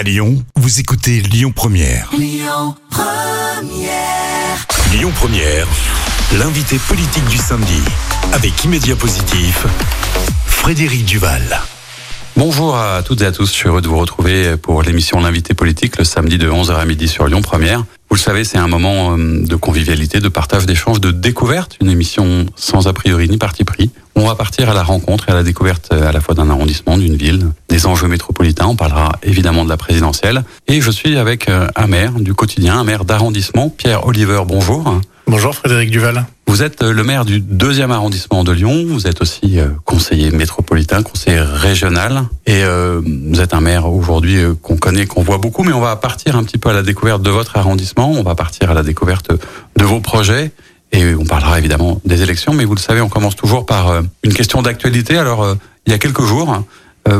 À Lyon, vous écoutez Lyon Première. Lyon Première. Lyon Première, l'invité politique du samedi. Avec Immédiat Positif, Frédéric Duval. Bonjour à toutes et à tous, je suis heureux de vous retrouver pour l'émission L'invité politique le samedi de 11h à midi sur Lyon Première. Vous le savez, c'est un moment euh, de convivialité, de partage, d'échange, de découverte, une émission sans a priori ni parti pris. On va partir à la rencontre et à la découverte euh, à la fois d'un arrondissement, d'une ville, des enjeux métropolitains. On parlera évidemment de la présidentielle. Et je suis avec euh, un maire du quotidien, un maire d'arrondissement, Pierre Oliver. Bonjour. Bonjour Frédéric Duval. Vous êtes le maire du deuxième arrondissement de Lyon. Vous êtes aussi conseiller métropolitain, conseiller régional. Et euh, vous êtes un maire aujourd'hui euh, qu'on connaît, qu'on voit beaucoup. Mais on va partir un petit peu à la découverte de votre arrondissement. On va partir à la découverte de vos projets. Et on parlera évidemment des élections. Mais vous le savez, on commence toujours par euh, une question d'actualité. Alors, il y a quelques jours,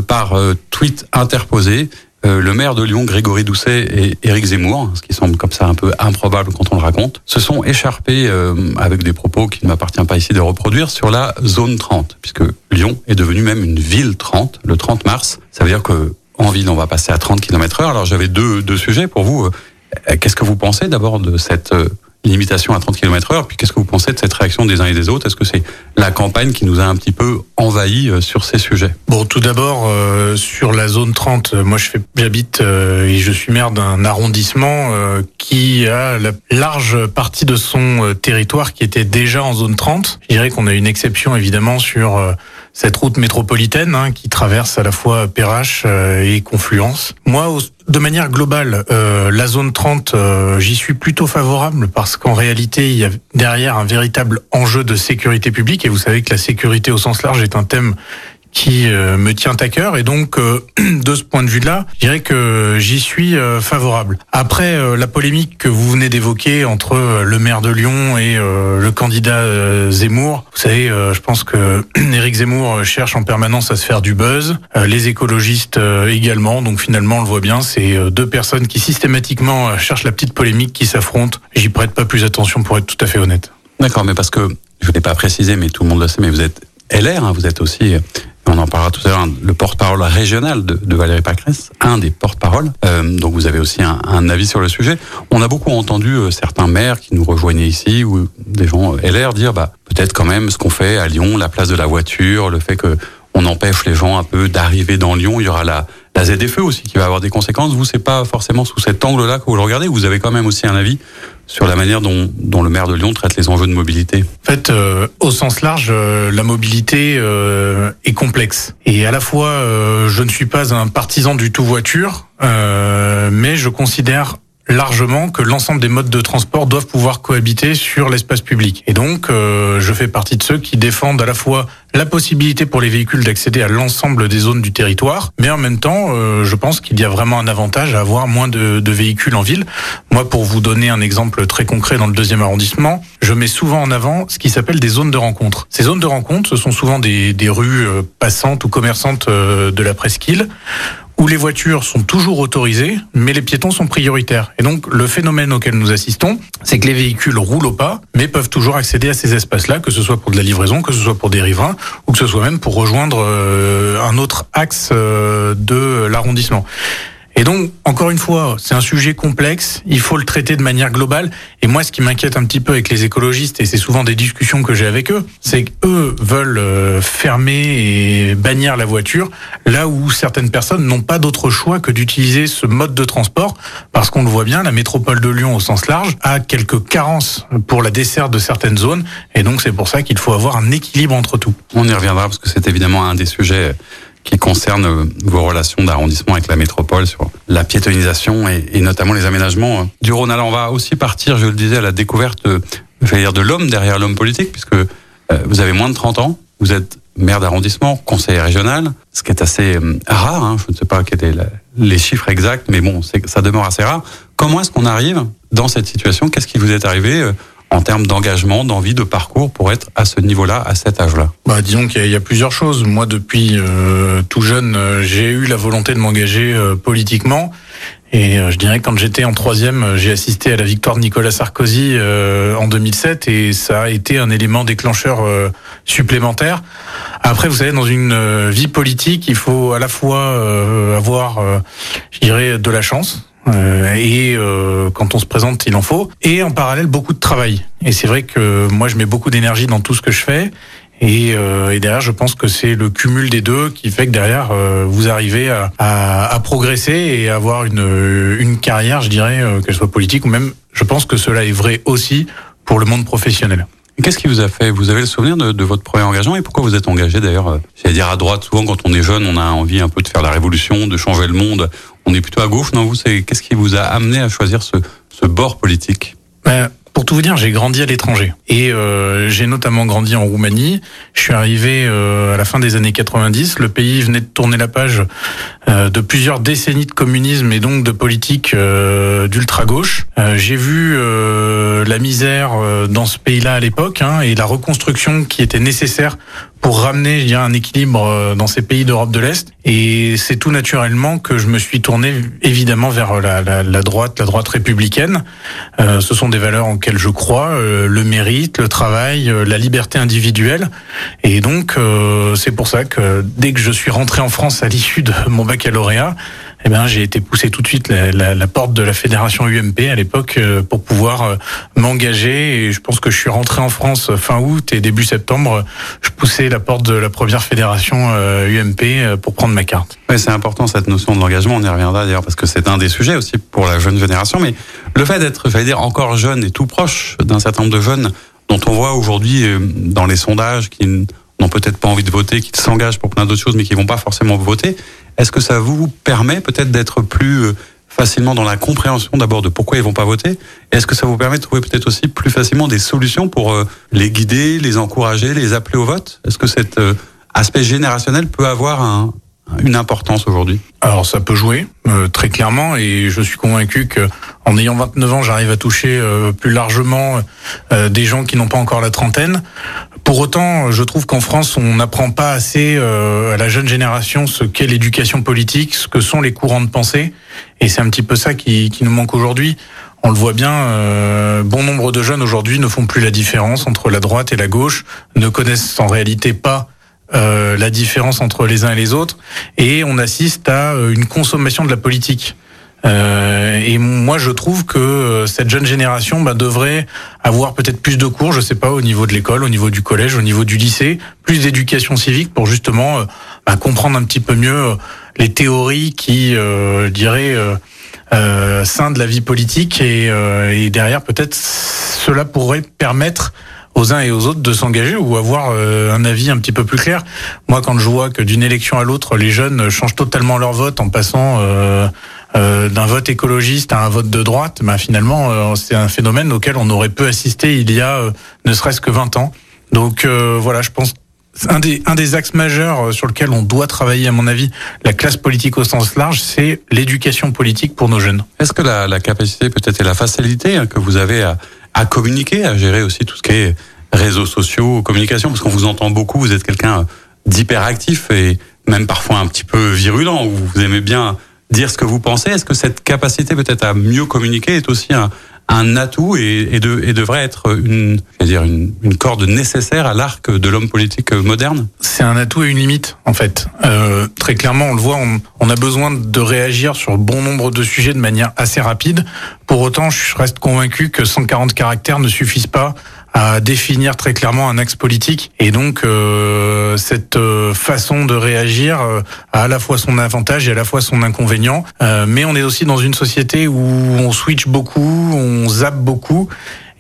par tweet interposé, euh, le maire de Lyon, Grégory Doucet et Éric Zemmour, ce qui semble comme ça un peu improbable quand on le raconte, se sont écharpés euh, avec des propos qui ne m'appartient pas ici de reproduire sur la zone 30, puisque Lyon est devenue même une ville 30 le 30 mars. Ça veut dire que en ville, on va passer à 30 km heure. Alors j'avais deux, deux sujets pour vous. Euh, qu'est-ce que vous pensez d'abord de cette limitation à 30 km heure. Puis qu'est-ce que vous pensez de cette réaction des uns et des autres? Est-ce que c'est la campagne qui nous a un petit peu envahi euh, sur ces sujets? Bon, tout d'abord, euh, sur la zone 30, euh, moi je fais, j'habite et je suis maire d'un arrondissement qui a la large partie de son territoire qui était déjà en zone 30. Je dirais qu'on a une exception évidemment sur cette route métropolitaine hein, qui traverse à la fois Perrache et Confluence. Moi, de manière globale, euh, la zone 30, euh, j'y suis plutôt favorable parce qu'en réalité, il y a derrière un véritable enjeu de sécurité publique et vous savez que la sécurité au sens large est un thème qui euh, me tient à cœur et donc euh, de ce point de vue-là, je dirais que j'y suis euh, favorable. Après la polémique que vous venez d'évoquer entre le maire de Lyon et le candidat Zemmour, vous savez, je pense que Éric Zemmour cherche en permanence à se faire du buzz, les écologistes également, donc finalement on le voit bien, c'est deux personnes qui systématiquement cherchent la petite polémique qui s'affrontent. J'y prête pas plus attention pour être tout à fait honnête. D'accord, mais parce que je ne l'ai pas précisé, mais tout le monde le sait, mais vous êtes LR, hein, vous êtes aussi on en parlera tout à l'heure, le porte-parole régional de, Valérie Pacresse, un des porte-paroles. Euh, donc vous avez aussi un, un, avis sur le sujet. On a beaucoup entendu euh, certains maires qui nous rejoignaient ici ou des gens euh, LR dire bah peut-être quand même ce qu'on fait à Lyon, la place de la voiture, le fait que on empêche les gens un peu d'arriver dans Lyon. Il y aura la, la ZFE aussi qui va avoir des conséquences. Vous, c'est pas forcément sous cet angle-là que vous le regardez. Vous avez quand même aussi un avis sur la manière dont, dont, le maire de Lyon traite les enjeux de mobilité En fait, euh, au sens large, euh, la mobilité euh, est complexe. Et à la fois, euh, je ne suis pas un partisan du tout voiture, euh, mais je considère largement que l'ensemble des modes de transport doivent pouvoir cohabiter sur l'espace public. Et donc, euh, je fais partie de ceux qui défendent à la fois la possibilité pour les véhicules d'accéder à l'ensemble des zones du territoire, mais en même temps, euh, je pense qu'il y a vraiment un avantage à avoir moins de, de, véhicules en ville. Moi, pour vous donner un exemple très concret dans le deuxième arrondissement, je mets souvent en avant ce qui s'appelle des zones de rencontre. Ces zones de rencontre, ce sont souvent des, des rues euh, passantes ou commerçantes de la presqu'île où les voitures sont toujours autorisées, mais les piétons sont prioritaires. Et donc, le phénomène auquel nous assistons, c'est que les véhicules roulent au pas, mais peuvent toujours accéder à ces espaces-là, que ce soit pour de la livraison, que ce soit pour des riverains, ou que ce soit même pour rejoindre euh, un autre axe euh, de l'arrondissement. Et donc, encore une fois, c'est un sujet complexe, il faut le traiter de manière globale. Et moi, ce qui m'inquiète un petit peu avec les écologistes, et c'est souvent des discussions que j'ai avec eux, c'est qu'eux veulent euh, fermer et bannir la voiture, là où certaines personnes n'ont pas d'autre choix que d'utiliser ce mode de transport, parce qu'on le voit bien, la métropole de Lyon au sens large a quelques carences pour la desserte de certaines zones, et donc c'est pour ça qu'il faut avoir un équilibre entre tout. On y reviendra, parce que c'est évidemment un des sujets qui concerne euh, vos relations d'arrondissement avec la métropole sur la piétonisation et, notamment les aménagements euh, du Rhône. Alors on va aussi partir, je le disais, à la découverte, euh, je vais dire, de l'homme derrière l'homme politique, puisque vous avez moins de 30 ans, vous êtes maire d'arrondissement, conseiller régional, ce qui est assez rare, hein, je ne sais pas quels étaient les chiffres exacts, mais bon, ça demeure assez rare. Comment est-ce qu'on arrive dans cette situation? Qu'est-ce qui vous est arrivé en termes d'engagement, d'envie, de parcours pour être à ce niveau-là, à cet âge-là bah, Disons qu'il y, a plusieurs choses. Moi, depuis euh, tout jeune, euh, j'ai eu la volonté de m'engager euh, politiquement. Et je dirais quand j'étais en troisième, j'ai assisté à la victoire de Nicolas Sarkozy en 2007 et ça a été un élément déclencheur supplémentaire. Après, vous savez, dans une vie politique, il faut à la fois avoir, je dirais, de la chance euh, et euh, quand on se présente, il en faut. Et en parallèle, beaucoup de travail. Et c'est vrai que moi, je mets beaucoup d'énergie dans tout ce que je fais. Et, euh, et, derrière, je pense que c'est le cumul des deux qui fait que derrière, vous arrivez à, à, à, progresser et avoir une, une carrière, je dirais, qu'elle soit politique ou même, je pense que cela est vrai aussi pour le monde professionnel. Qu'est-ce qui vous a fait Vous avez le souvenir de, de, votre premier engagement et pourquoi vous êtes engagé d'ailleurs J'allais dire à droite. Souvent, quand on est jeune, on a envie un peu de faire la révolution, de changer le monde on est plutôt à gauche, non Vous, c'est qu'est-ce qui vous a amené à choisir ce, ce bord politique? Ben, pour tout vous dire, j'ai grandi à l'étranger et euh, j'ai notamment grandi en Roumanie. Je suis arrivé euh, à la fin des années 90. Le pays venait de tourner la page euh, de plusieurs décennies de communisme et donc de politique euh, d'ultra gauche. Euh, j'ai vu la misère dans ce pays-là à l'époque hein, et la reconstruction qui était nécessaire pour ramener je dirais, un équilibre euh, dans ces pays d'Europe de l'Est. Et c'est tout naturellement que je me suis tourné évidemment vers la, la, la droite, la droite républicaine. Euh, ce sont des valeurs lesquelles je crois, euh, le mérite, le travail, euh, la liberté individuelle. Et donc c'est pour ça que dès que je suis rentré en France à l'issue de mon baccalauréat, eh ben, j'ai été poussé tout de suite la, la, la, porte de la fédération UMP à l'époque euh, pour pouvoir euh, m'engager. Et je pense que je suis rentré en France fin août et début septembre, je poussais la porte de la première fédération UMP euh, pour prendre ma carte. Oui, c'est important cette notion de l'engagement. On y reviendra d'ailleurs parce que c'est un des sujets aussi pour la jeune génération. Mais le fait d'être, j'allais dire, encore jeune et tout proche d'un certain nombre de jeunes dont on voit aujourd'hui dans les sondages qui n'ont peut-être pas envie de voter, qui s'engagent pour plein d'autres choses, mais qui vont pas forcément voter. Est-ce que ça vous permet peut-être d'être plus euh, facilement dans la compréhension d'abord de pourquoi ils vont pas voter? Est-ce que ça vous permet de trouver peut-être aussi plus facilement des solutions pour euh, les guider, les encourager, les appeler au vote? Est-ce que cet euh, aspect générationnel peut avoir un, une importance aujourd'hui? Alors ça peut jouer très clairement et je suis convaincu que en ayant 29 ans, j'arrive à toucher plus largement des gens qui n'ont pas encore la trentaine. Pour autant, je trouve qu'en France, on n'apprend pas assez euh, à la jeune génération ce qu'est l'éducation politique, ce que sont les courants de pensée. Et c'est un petit peu ça qui, qui nous manque aujourd'hui. On le voit bien, euh, bon nombre de jeunes aujourd'hui ne font plus la différence entre la droite et la gauche, ne connaissent en réalité pas euh, la différence entre les uns et les autres, et on assiste à une consommation de la politique. Euh, et moi, je trouve que euh, cette jeune génération bah, devrait avoir peut-être plus de cours, je sais pas, au niveau de l'école, au niveau du collège, au niveau du lycée, plus d'éducation civique pour justement euh, bah, comprendre un petit peu mieux les théories qui, euh, dirais, euh, scindent la vie politique et, et derrière peut-être cela pourrait permettre aux uns et aux autres de s'engager ou avoir un avis un petit peu plus clair. Moi, quand je vois que d'une élection à l'autre, les jeunes changent totalement leur vote en passant euh, euh, d'un vote écologiste à un vote de droite, bah, finalement, euh, c'est un phénomène auquel on aurait pu assister il y a euh, ne serait-ce que 20 ans. Donc voilà, je pense un des, un des axes majeurs sur lequel on doit travailler, à mon avis, la classe politique au sens large, c'est l'éducation politique pour nos jeunes. Est-ce que la, la capacité peut-être et la facilité hein, que vous avez à, à communiquer, à gérer aussi tout ce qui est réseaux sociaux, communication, parce qu'on vous entend beaucoup, vous êtes quelqu'un d'hyperactif et même parfois un petit peu virulent, vous aimez bien dire ce que vous pensez. Est-ce que cette capacité peut-être à mieux communiquer est aussi un, un atout et, et, de, et, devrait être une, dire une, une, corde nécessaire à l'arc de l'homme politique moderne? C'est un atout et une limite, en fait. Euh, très clairement, on le voit, on, on, a besoin de réagir sur bon nombre de sujets de manière assez rapide. Pour autant, je reste convaincu que 140 caractères ne suffisent pas à définir très clairement un axe politique. Et donc, euh, cette euh, façon de réagir euh, a à la fois son avantage et à la fois son inconvénient. Euh, mais on est aussi dans une société où on switch beaucoup, on zappe beaucoup.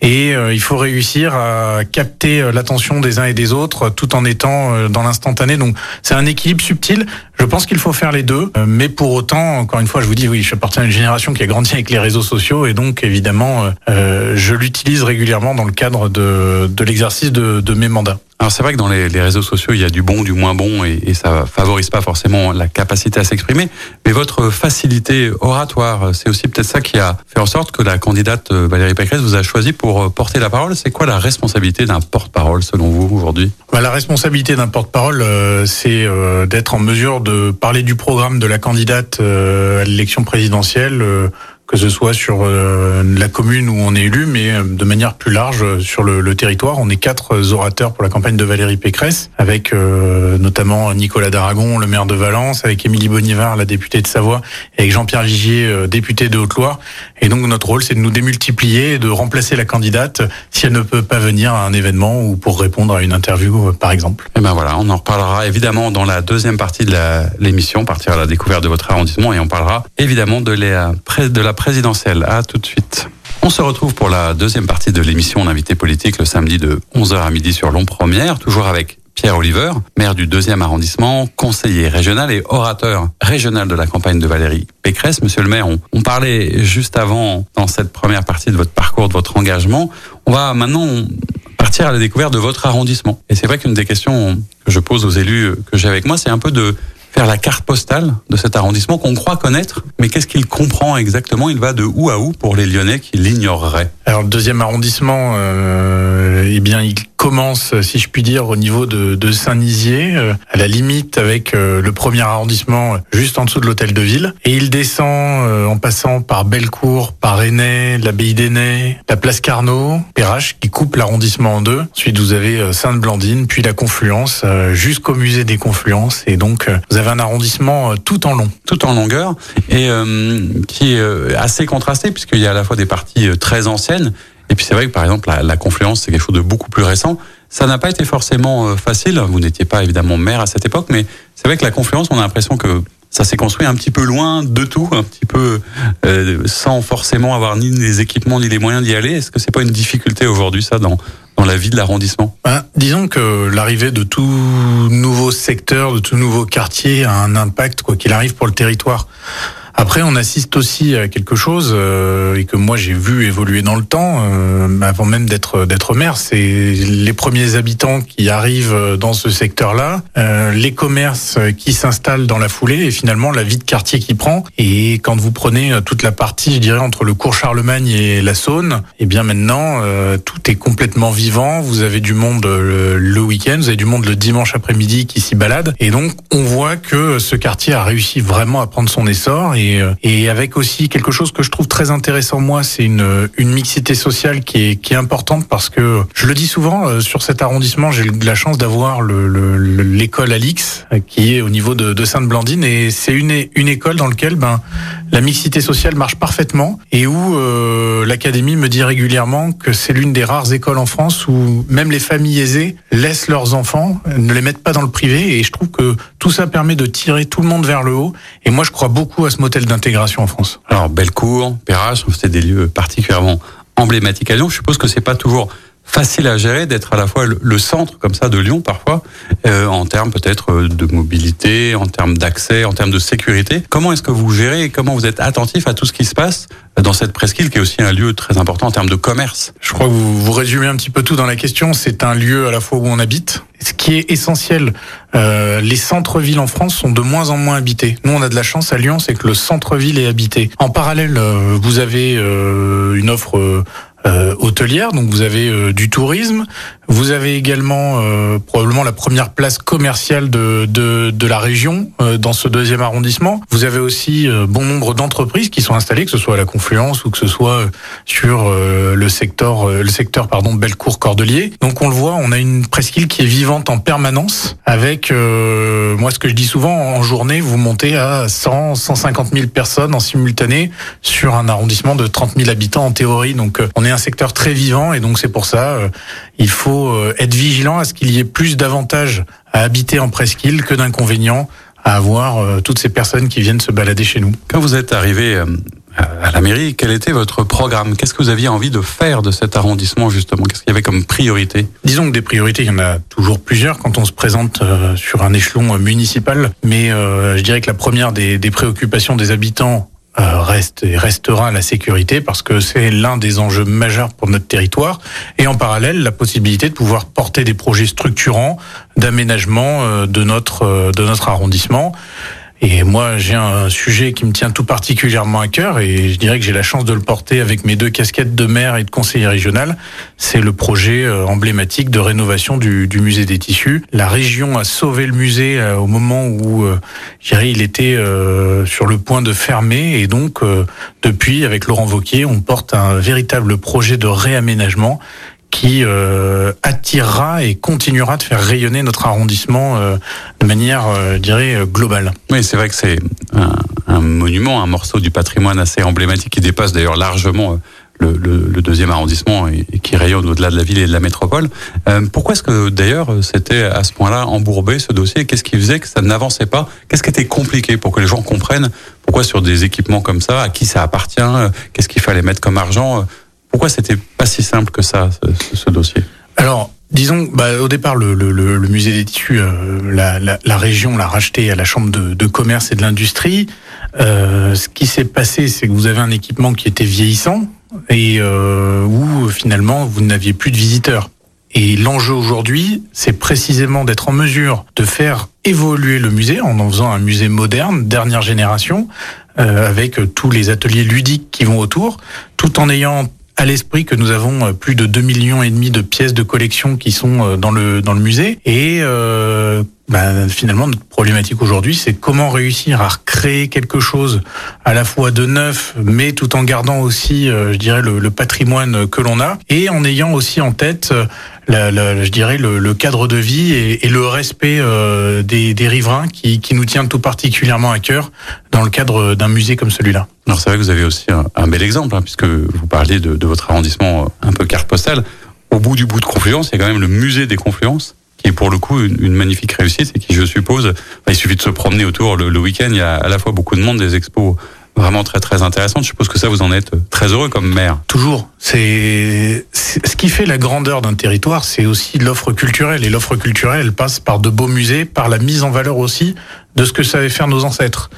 Et euh, il faut réussir à capter euh, l'attention des uns et des autres tout en étant euh, dans l'instantané. Donc c'est un équilibre subtil. Je pense qu'il faut faire les deux. mais pour autant, encore une fois, je vous dis, oui, je appartiens à une génération qui a grandi avec les réseaux sociaux et donc évidemment, je l'utilise régulièrement dans le cadre de, de l'exercice de, de mes mandats. Alors c'est vrai que dans les, les, réseaux sociaux, il y a du bon, du moins bon, et, et ça favorise pas forcément la capacité à s'exprimer. Mais votre facilité oratoire, c'est aussi peut-être ça qui a fait en sorte que la candidate euh, Valérie Pécresse vous a choisi pour euh, porter la parole. C'est quoi la responsabilité d'un porte-parole selon vous aujourd'hui? Bah, La responsabilité d'un porte-parole, euh, c'est d'être en mesure de parler du programme de la candidate à l'élection présidentielle que ce soit sur euh, la commune où on est élu, mais euh, de manière plus large euh, sur le, le, territoire. On est quatre orateurs pour la campagne de Valérie Pécresse, avec notamment Nicolas Daragon, le maire de Valence, avec Émilie Bonivard, la députée de Savoie, et avec Jean-Pierre Vigier, député de Haute-Loire. Et donc notre rôle, c'est de nous démultiplier et de remplacer la candidate si elle ne peut pas venir à un événement ou pour répondre à une interview, par exemple. Et ben voilà, on en reparlera évidemment dans la deuxième partie de l'émission, partir à la découverte de votre arrondissement, et on parlera évidemment de la, de la présidentielle. À tout de suite. On se retrouve pour la deuxième partie de l'émission L'invité politique le samedi de 11h à midi sur Long Première, toujours avec Pierre Oliver, maire du deuxième arrondissement, conseiller régional et orateur régional de la campagne de Valérie Pécresse. Monsieur le maire, on, parlait juste avant, dans cette première partie de votre parcours, de votre engagement. On va maintenant partir à la découverte de votre arrondissement. Et c'est vrai qu'une des questions que je pose aux élus que j'ai avec moi, c'est un peu de faire la carte postale de cet arrondissement qu'on croit connaître, mais qu'est-ce qu'il comprend exactement? Il va de où à où pour les Lyonnais qui l'ignoreraient? Alors le deuxième arrondissement, euh, eh bien il commence, si je puis dire, au niveau de, de Saint-Nizier, euh, à la limite avec euh, le premier arrondissement, juste en dessous de l'hôtel de ville. Et il descend euh, en passant par Bellecour, par Aînay, l'abbaye d'Aînay, la place Carnot, Perrache, qui coupe l'arrondissement en deux. Ensuite, vous avez Sainte-Blandine, puis la Confluence, jusqu'au musée des Confluences. Et donc, vous avez un arrondissement tout en long. Tout en longueur, et qui est assez contrasté, puisqu'il y a à la fois des parties très anciennes, et puis c'est vrai que par exemple la, confluence c'est quelque chose de beaucoup plus récent. Ça n'a pas été forcément euh, facile. Vous n'étiez pas évidemment maire à cette époque, mais c'est vrai que la confluence, on a l'impression que ça s'est construit un petit peu loin de tout, un petit peu euh, sans forcément avoir ni les équipements ni les moyens d'y aller. Est-ce que c'est pas une difficulté aujourd'hui ça dans dans la vie de l'arrondissement? Ben, Disons que l'arrivée de tout nouveau secteur, de tout nouveau quartier a un impact quoi qu'il arrive pour le territoire. Après, on assiste aussi à quelque chose euh, et que moi j'ai vu évoluer dans le temps, euh, avant même d'être d'être maire. C'est les premiers habitants qui arrivent dans ce secteur-là, euh, les commerces qui s'installent dans la foulée et finalement la vie de quartier qui prend. Et quand vous prenez toute la partie, je dirais entre le cours Charlemagne et la Saône, et eh bien maintenant tout est complètement vivant. Vous avez du monde le, le week-end, vous avez du monde le dimanche après-midi qui s'y balade. Et donc on voit que ce quartier a réussi vraiment à prendre son essor et euh, et, avec aussi quelque chose que je trouve très intéressant moi, c'est une, une mixité sociale qui est, qui est importante parce que je le dis souvent euh, sur cet arrondissement, j'ai la chance d'avoir l'école le, Alix qui est au niveau de, de Sainte-Blandine. Et c'est une, une école dans laquelle ben la mixité sociale marche parfaitement et où euh, l'académie me dit régulièrement que c'est l'une des rares écoles en France où même les familles aisées laissent leurs enfants, ne les mettent pas dans le privé. Et je trouve que tout ça permet de tirer tout le monde vers le haut. Et moi je crois beaucoup à ce modèle d'intégration en France? Alors Bellecour, Perrache, c'est des lieux particulièrement emblématiques à Lyon. Je suppose que c'est pas toujours facile à gérer d'être à la fois le centre comme ça de Lyon parfois euh, en termes peut-être euh, de mobilité, en termes d'accès, en termes de sécurité. Comment est-ce que vous gérez et comment vous êtes attentif à tout ce qui se passe dans cette presqu'île qui est aussi un lieu très important en termes de commerce? Je crois que vous, vous résumez un petit peu tout dans la question. C'est un lieu à la fois où on habite. Ce qui est essentiel, euh, les centres-villes en France sont de moins en moins habités. Nous, on a de la chance à Lyon, c'est que le centre-ville est habité. En parallèle, euh, vous avez une offre euh, hôtelière, donc vous avez euh, du tourisme, vous avez également euh, probablement la première place commerciale de, de, de la région dans ce deuxième arrondissement. Vous avez aussi bon nombre d'entreprises qui sont installées, que ce soit à la Confluence ou que ce soit sur le secteur le secteur pardon Bellecour Cordelier. Donc on le voit, on a une presqu'île qui est vivante en permanence avec moi ce que je dis souvent en journée, vous montez à 100 150 000 personnes en simultané sur un arrondissement de 30 000 habitants en théorie. Donc on est un secteur très vivant et donc c'est pour ça euh, il faut euh, être vigilant à ce qu'il y ait plus d'avantages à habiter en presqu'île que d'inconvénients à avoir euh, toutes ces personnes qui viennent se balader chez nous. Quand vous êtes arrivé à la mairie, quel était votre programme? Qu'est-ce que vous aviez envie de faire de cet arrondissement justement? Qu'est-ce qu'il y avait comme priorité? Disons que des priorités, il y en a toujours plusieurs quand on se présente sur un échelon municipal, mais je dirais que la première des, des préoccupations des habitants euh, reste et restera la sécurité parce que c'est l'un des enjeux majeurs pour notre territoire. Et en parallèle la possibilité de pouvoir porter des projets structurants d'aménagement euh, de notre euh, de notre arrondissement Et moi, j'ai un sujet qui me tient tout particulièrement à cœur et je dirais que j'ai la chance de le porter avec mes deux casquettes de maire et de conseiller régional. C'est le projet euh, emblématique de rénovation du, musée des tissus. La région a sauvé le musée euh, au moment où, euh, je dirais, il était sur le point de fermer et donc depuis, avec Laurent Vauquier, on porte un véritable projet de réaménagement qui euh, attirera et continuera de faire rayonner notre arrondissement euh, de manière, euh, je dirais, globale. Oui, c'est vrai que c'est un, un, monument, un morceau du patrimoine assez emblématique qui dépasse d'ailleurs largement le, le, le, deuxième arrondissement et, et qui rayonne au-delà de la ville et de la métropole. Euh, pourquoi est-ce que d'ailleurs c'était à ce point-là embourbé ce dossier? Qu'est-ce qui faisait que ça n'avançait pas? Qu'est-ce qui était compliqué pour que les gens comprennent pourquoi sur des équipements comme ça, à qui ça appartient Qu'est-ce qu'il fallait mettre comme argent pourquoi c'était pas si simple que ça, ce, ce dossier? Alors, disons, bah, au départ, le, le, le, musée des tissus, euh, la, la, la, région l'a racheté à la chambre de, de commerce et de l'industrie. Euh, ce qui s'est passé, c'est que vous avez un équipement qui était vieillissant et euh, où finalement vous n'aviez plus de visiteurs. Et l'enjeu aujourd'hui, c'est précisément d'être en mesure de faire évoluer le musée en en faisant un musée moderne, dernière génération, euh, avec tous les ateliers ludiques qui vont autour, tout en ayant à l'esprit que nous avons euh, plus de 2 millions et demi de pièces de collection qui sont euh, dans le dans le musée. Et euh, bah, finalement notre problématique aujourd'hui c'est comment réussir à recréer quelque chose à la fois de neuf mais tout en gardant aussi euh, je dirais le, patrimoine que l'on a. Et en ayant aussi en tête la, la, je dirais le, le, cadre de vie et, et le respect euh, des, des, riverains qui, qui, nous tient tout particulièrement à cœur dans le cadre d'un musée comme celui-là. Alors c'est vrai que vous avez aussi un, bel exemple, hein, puisque vous parlez de, de, votre arrondissement euh, un peu carte postale. Au bout du bout de Confluence, il y a quand même le musée des Confluences, qui est pour le coup une, une magnifique réussite et qui, je suppose, enfin, il suffit de se promener autour le, le week-end, il y a à la fois beaucoup de monde, des expos vraiment très très intéressante. Je suppose que ça, vous en êtes très heureux comme maire. Toujours. C'est ce qui fait la grandeur d'un territoire, c'est aussi l'offre culturelle. Et l'offre culturelle, elle passe par de beaux musées, par la mise en valeur aussi de ce que savaient faire nos ancêtres.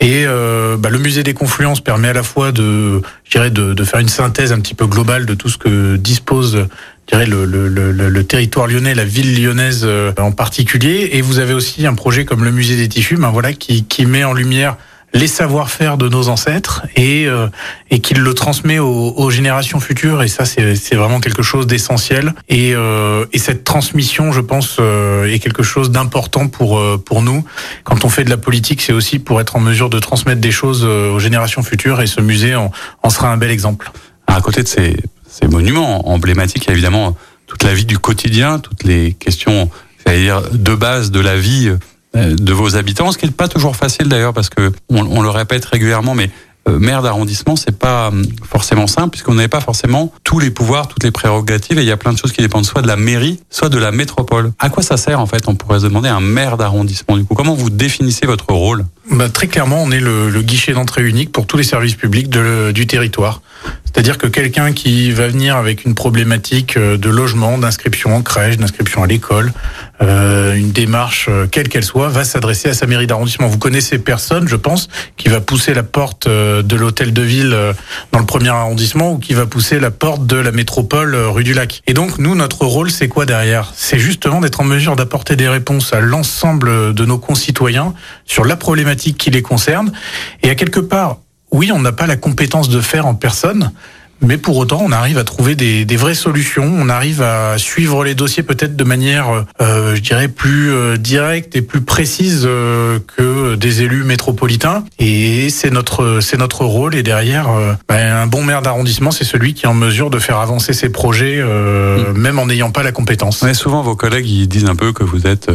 Et euh, bah, le musée des confluences permet à la fois de, de, de, faire une synthèse un petit peu globale de tout ce que dispose le, le, le, le, territoire lyonnais, la ville lyonnaise euh, en particulier. Et vous avez aussi un projet comme le musée des tissus, ben voilà, qui, qui met en lumière les savoir-faire de nos ancêtres et euh, et qu'il le transmet aux, aux, générations futures. Et ça c'est vraiment quelque chose d'essentiel. Et euh, et cette transmission je pense euh, est quelque chose d'important pour euh, pour nous. Quand on fait de la politique c'est aussi pour être en mesure de transmettre des choses euh, aux générations futures. Et ce musée en, en sera un bel exemple. À côté de ces ces monuments emblématiques il y a évidemment toute la vie du quotidien toutes les questions dire de base de la vie euh, de vos habitants, ce qui n'est pas toujours facile d'ailleurs parce que on, le répète régulièrement, mais euh, maire d'arrondissement, c'est pas hum, forcément simple puisqu'on n'avait pas forcément tous les pouvoirs, toutes les prérogatives et il y a plein de choses qui dépendent soit de la mairie, soit de la métropole. À quoi ça sert en fait On pourrait se demander un maire d'arrondissement du coup? Comment vous définissez votre rôle? Bah, Très clairement, on est le, le guichet d'entrée unique pour tous les services publics de, du territoire. C'est-à-dire que quelqu'un qui va venir avec une problématique euh, de logement, d'inscription en crèche, d'inscription à l'école, euh, une démarche euh, quelle qu'elle soit, va s'adresser à sa mairie d'arrondissement. Vous connaissez personne, je pense, qui va pousser la porte euh, de l'hôtel de ville dans le premier arrondissement ou qui va pousser la porte de la métropole rue du Lac. Et donc, nous, notre rôle, c'est quoi derrière? C'est justement d'être en mesure d'apporter des réponses à l'ensemble de nos concitoyens sur la problématique qui les concerne. Et à quelque part, oui, on n'a pas la compétence de faire en personne, mais pour autant, on arrive à trouver des, des, vraies solutions. On arrive à suivre les dossiers peut-être de manière, euh, je dirais, plus euh, directe et plus précise euh, que des élus métropolitains. Et c'est notre, c'est notre rôle. Et derrière, euh, ben, un bon maire d'arrondissement, c'est celui qui est en mesure de faire avancer ses projets, mmh. même en n'ayant pas la compétence. Mais souvent, vos collègues, ils disent un peu que vous êtes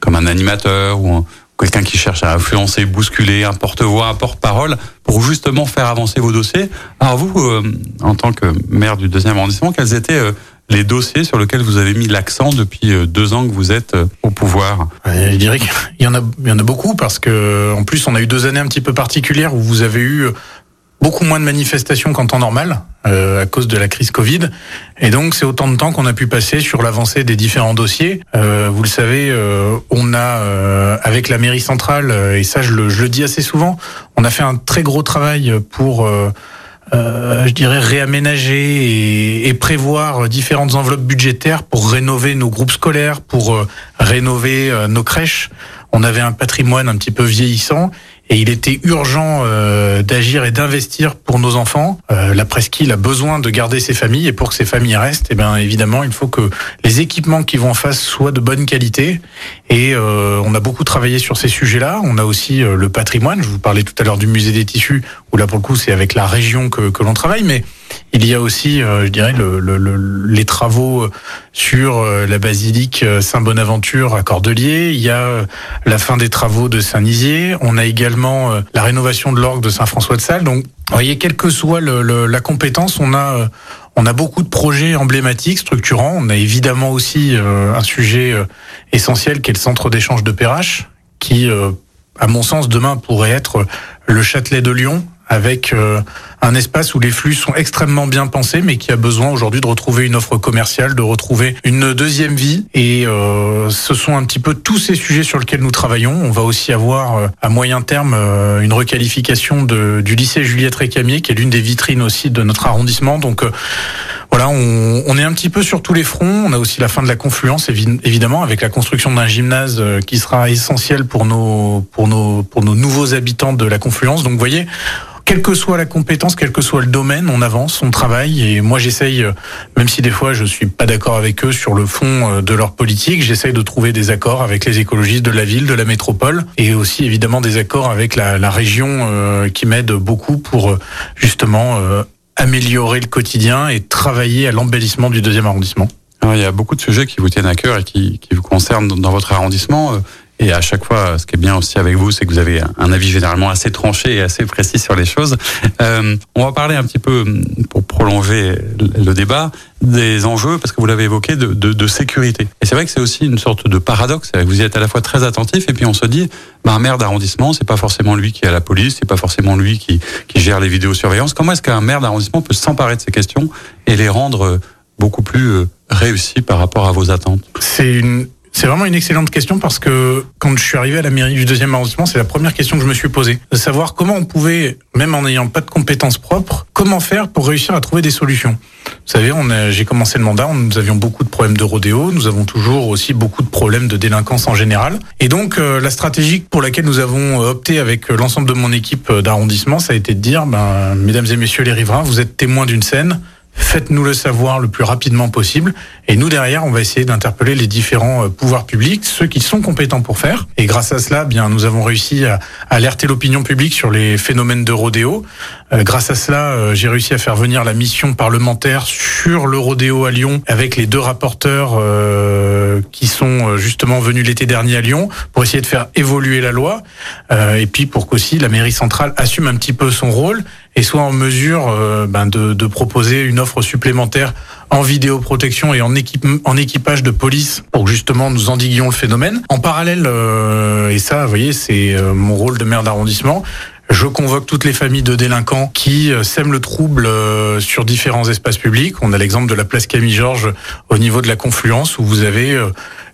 comme un animateur ou un quelqu'un qui cherche à influencer, bousculer, un porte-voix, un porte-parole, pour justement faire avancer vos dossiers. Alors vous, euh, en tant que maire du deuxième arrondissement, quels étaient euh, les dossiers sur lesquels vous avez mis l'accent depuis euh, deux ans que vous êtes au pouvoir? Je dirais qu'il y en a, il y en a beaucoup parce que en plus on a eu deux années un petit peu particulières où vous avez eu beaucoup moins de manifestations qu'en temps normal euh, à cause de la crise Covid. Et donc c'est autant de temps qu'on a pu passer sur l'avancée des différents dossiers. Euh, vous le savez, euh, on a euh, avec la mairie centrale et ça je le, je le, dis assez souvent, on a fait un très gros travail pour euh, je dirais réaménager et, et, prévoir différentes enveloppes budgétaires pour rénover nos groupes scolaires, pour rénover nos crèches. on avait un patrimoine un petit peu vieillissant et il était urgent euh, d'agir et d'investir pour nos enfants. Euh, la presqu'île a besoin de garder ses familles et pour que ces familles restent, eh bien évidemment, il faut que les équipements qui vont en face soient de bonne qualité. Et euh, on a beaucoup travaillé sur ces sujets-là. On a aussi euh, le patrimoine. Je vous parlais tout à l'heure du musée des tissus, où là pour le coup c'est avec la région que, que l'on travaille, mais il y a aussi, euh, je dirais, le, le, le, les travaux sur euh, la basilique Saint-Bonaventure à Cordelier. Il y a la fin des travaux de Saint-Nizier. On a également la rénovation de l'orgue de Saint-François de Sales. Donc, voyez, quelle que soit la compétence, on a on a beaucoup de projets emblématiques, structurants. On a évidemment aussi euh, un sujet euh, essentiel qui est le centre d'échange de Perrache, qui, euh, à mon sens, demain pourrait être le Châtelet de Lyon, avec euh, un espace où les flux sont extrêmement bien pensés, mais qui a besoin aujourd'hui de retrouver une offre commerciale, de retrouver une deuxième vie. Et euh, ce sont un petit peu tous ces sujets sur lesquels nous travaillons. On va aussi avoir euh, à moyen terme euh, une requalification de, du lycée Juliette Récamier, qui est l'une des vitrines aussi de notre arrondissement. Donc euh, voilà, on, on, est un petit peu sur tous les fronts. On a aussi la fin de la confluence, évidemment, avec la construction d'un gymnase qui sera essentiel pour nos, pour nos, pour nos nouveaux habitants de la confluence. Donc vous voyez, quelle que soit la compétence, quel que soit le domaine, on avance, on travaille. Et moi, j'essaye, même si des fois je suis pas d'accord avec eux sur le fond de leur politique, j'essaye de trouver des accords avec les écologistes de la ville, de la métropole, et aussi évidemment des accords avec la, région euh, qui m'aide beaucoup pour justement euh, améliorer le quotidien et travailler à l'embellissement du deuxième arrondissement. Il y a beaucoup de sujets qui vous tiennent à cœur et qui, qui vous concernent dans votre arrondissement. Et à chaque fois, ce qui est bien aussi avec vous, c'est que vous avez un avis généralement assez tranché et assez précis sur les choses. Euh, on va parler un petit peu, pour prolonger le débat, des enjeux, parce que vous l'avez évoqué, de, de, de, sécurité. Et c'est vrai que c'est aussi une sorte de paradoxe. Vous y êtes à la fois très attentif, et puis on se dit, bah, un maire d'arrondissement, c'est pas forcément lui qui à la police, c'est pas forcément lui qui, qui gère les vidéosurveillances. Comment est-ce qu'un maire d'arrondissement peut s'emparer de ces questions et les rendre beaucoup plus réussis par rapport à vos attentes? C'est une c'est vraiment une excellente question parce que quand je suis arrivé à la mairie du deuxième arrondissement, c'est la première question que je me suis posée. De savoir comment on pouvait, même en n'ayant pas de compétences propres, comment faire pour réussir à trouver des solutions. Vous savez, j'ai commencé le mandat, nous avions beaucoup de problèmes de rodéo, nous avons toujours aussi beaucoup de problèmes de délinquance en général. Et donc, euh, la stratégie pour laquelle nous avons opté avec l'ensemble de mon équipe d'arrondissement, ça a été de dire, ben, mesdames et messieurs les riverains, vous êtes témoins d'une scène, faites-nous le savoir le plus rapidement possible. Et nous, derrière, on va essayer d'interpeller les différents pouvoirs publics, ceux qui sont compétents pour faire. Et grâce à cela, bien, nous avons réussi à alerter l'opinion publique sur les phénomènes de rodéo. Euh, grâce à cela, euh, j'ai réussi à faire venir la mission parlementaire sur le rodéo à Lyon avec les deux rapporteurs euh, qui sont justement venus l'été dernier à Lyon pour essayer de faire évoluer la loi. Euh, et puis pour qu'aussi la mairie centrale assume un petit peu son rôle et soit en mesure euh, ben de, de, proposer une offre supplémentaire en vidéoprotection et en, équipe, en équipage de police pour que justement nous endiguions le phénomène. En parallèle, euh, et ça, vous voyez, c'est euh, mon rôle de maire d'arrondissement, je convoque toutes les familles de délinquants qui sèment le trouble sur différents espaces publics. On a l'exemple de la place Camille Georges au niveau de la confluence où vous avez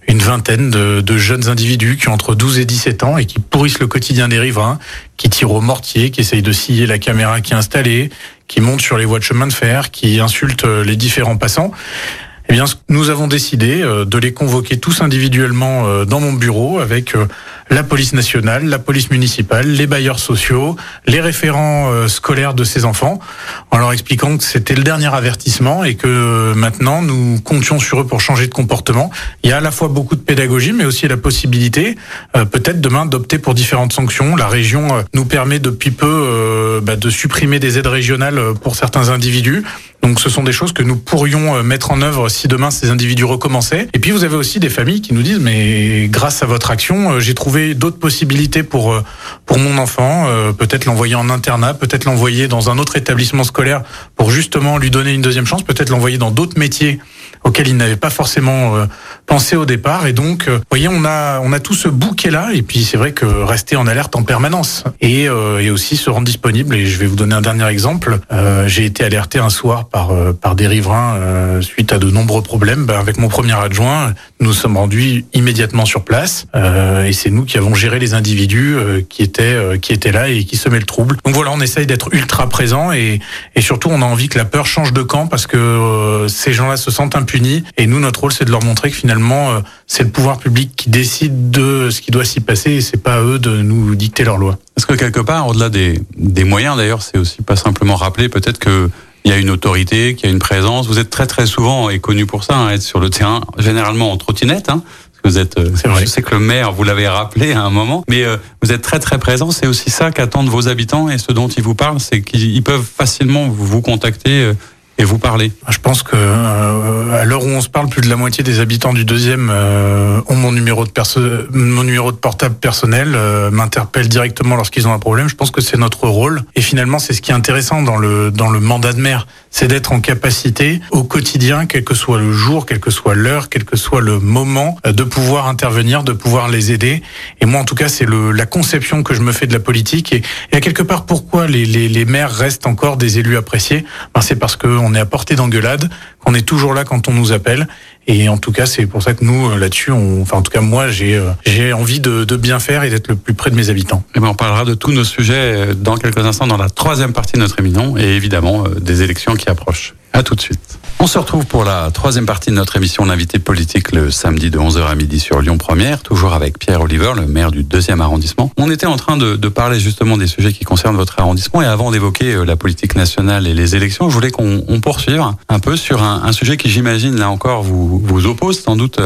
une vingtaine de, jeunes individus qui ont entre 12 et 17 ans et qui pourrissent le quotidien des riverains, qui tirent au mortier, qui essayent de scier la caméra qui est installée, qui montent sur les voies de chemin de fer, qui insultent les différents passants. Eh bien, nous avons décidé de les convoquer tous individuellement dans mon bureau avec la police nationale, la police municipale, les bailleurs sociaux, les référents scolaires de ces enfants, en leur expliquant que c'était le dernier avertissement et que maintenant nous comptions sur eux pour changer de comportement. Il y a à la fois beaucoup de pédagogie, mais aussi la possibilité, peut-être demain, d'opter pour différentes sanctions. La région nous permet depuis peu bah, de supprimer des aides régionales pour certains individus. Donc ce sont des choses que nous pourrions mettre en œuvre si demain ces individus recommençaient. Et puis vous avez aussi des familles qui nous disent mais grâce à votre action, j'ai trouvé d'autres possibilités pour pour mon enfant, peut-être l'envoyer en internat, peut-être l'envoyer dans un autre établissement scolaire pour justement lui donner une deuxième chance, peut-être l'envoyer dans d'autres métiers auxquels il n'avait pas forcément euh, pensé au départ. Et donc, euh, voyez, on a on a tout ce bouquet là. Et puis c'est vrai que rester en alerte en permanence et, euh, et aussi se rendre disponible. Et je vais vous donner un dernier exemple. Euh, J'ai été alerté un soir par par des riverains suite à de nombreux problèmes. Ben, avec mon premier adjoint, nous sommes rendus immédiatement sur place et c'est nous qui avons géré les individus qui étaient qui étaient là et qui semaient le trouble. Donc voilà, on essaye d'être ultra présent et et surtout on a envie que la peur change de camp parce que ces gens-là se sentent impuissants punis. Et nous, notre rôle, c'est de leur montrer que finalement, euh, c'est le pouvoir public qui décide de ce qui doit s'y passer et c'est pas à eux de nous dicter leur loi. Est-ce que quelque part, au-delà des, des moyens, d'ailleurs, c'est aussi pas simplement rappeler peut-être que il y a une autorité, qu'il y a une présence. Vous êtes très très souvent et connu pour ça, hein, être sur le terrain, généralement en trottinette. Hein, vous êtes, euh, je sais que le maire, vous l'avez rappelé à un moment, mais euh, vous êtes très très présent. C'est aussi ça qu'attendent vos habitants et ce dont ils vous parlent, c'est qu'ils peuvent facilement vous contacter euh, et vous parler Je pense que euh, à l'heure où on se parle, plus de la moitié des habitants du deuxième euh, ont mon numéro de perso mon numéro de portable personnel, euh, m'interpellent directement lorsqu'ils ont un problème. Je pense que c'est notre rôle. Et finalement c'est ce qui est intéressant dans le dans le mandat de maire, c'est d'être en capacité au quotidien, quel que soit le jour, quelle que soit l'heure, quel que soit le moment, de pouvoir intervenir, de pouvoir les aider. Et moi en tout cas c'est la conception que je me fais de la politique et, et à quelque part pourquoi les, les, les maires restent encore des élus appréciés, ben, c'est parce que on est à portée d'engueulade, qu'on est toujours là quand on nous appelle. Et en tout cas, c'est pour ça que nous, euh, là-dessus, on, enfin, en tout cas, moi, j'ai, euh, j'ai envie de, de, bien faire et d'être le plus près de mes habitants. Et ben, on parlera de tous nos sujets euh, dans quelques instants dans la troisième partie de notre émission et évidemment des élections qui approchent. À tout de suite. On se retrouve pour la troisième partie de notre émission L'invité politique le samedi de 11h à midi sur Lyon Première, toujours avec Pierre Oliver, le maire du deuxième arrondissement. On était en train de, parler justement des sujets qui concernent votre arrondissement et avant d'évoquer la politique nationale et les élections, je voulais qu'on on poursuive un peu sur un, sujet qui j'imagine là encore vous, vous oppose sans doute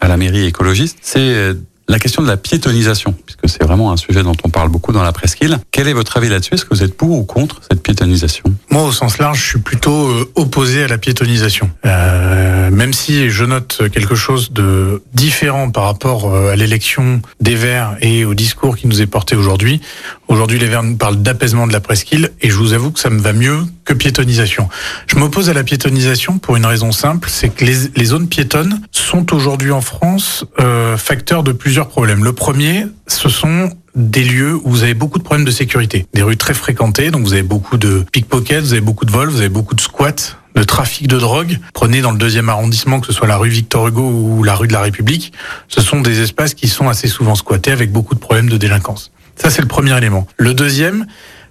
à la mairie écologiste, c'est la question de la piétonisation, puisque c'est vraiment un sujet dont on parle beaucoup dans la presqu'île. Quel est votre avis là-dessus? Est-ce que vous êtes pour ou contre cette piétonisation? Moi, au sens large, je suis plutôt euh, opposé à la piétonisation. Euh, même si je note quelque chose de différent par rapport euh, à l'élection des Verts et au discours qui nous est porté aujourd'hui. Aujourd'hui, les Verts nous parlent d'apaisement de la presqu'île et je vous avoue que ça me va mieux que piétonisation. Je m'oppose à la piétonisation pour une raison simple, c'est que les, zones piétonnes sont aujourd'hui en France facteurs de plusieurs problèmes. Le premier, ce sont des lieux où vous avez beaucoup de problèmes de sécurité, des rues très fréquentées, donc vous avez beaucoup de pickpockets, vous avez beaucoup de vols, vous avez beaucoup de squats, de trafic de drogue. Prenez dans le deuxième arrondissement, que ce soit la rue Victor Hugo ou la rue de la République, ce sont des espaces qui sont assez souvent squattés avec beaucoup de problèmes de délinquance. Ça, c'est le premier élément. Le deuxième,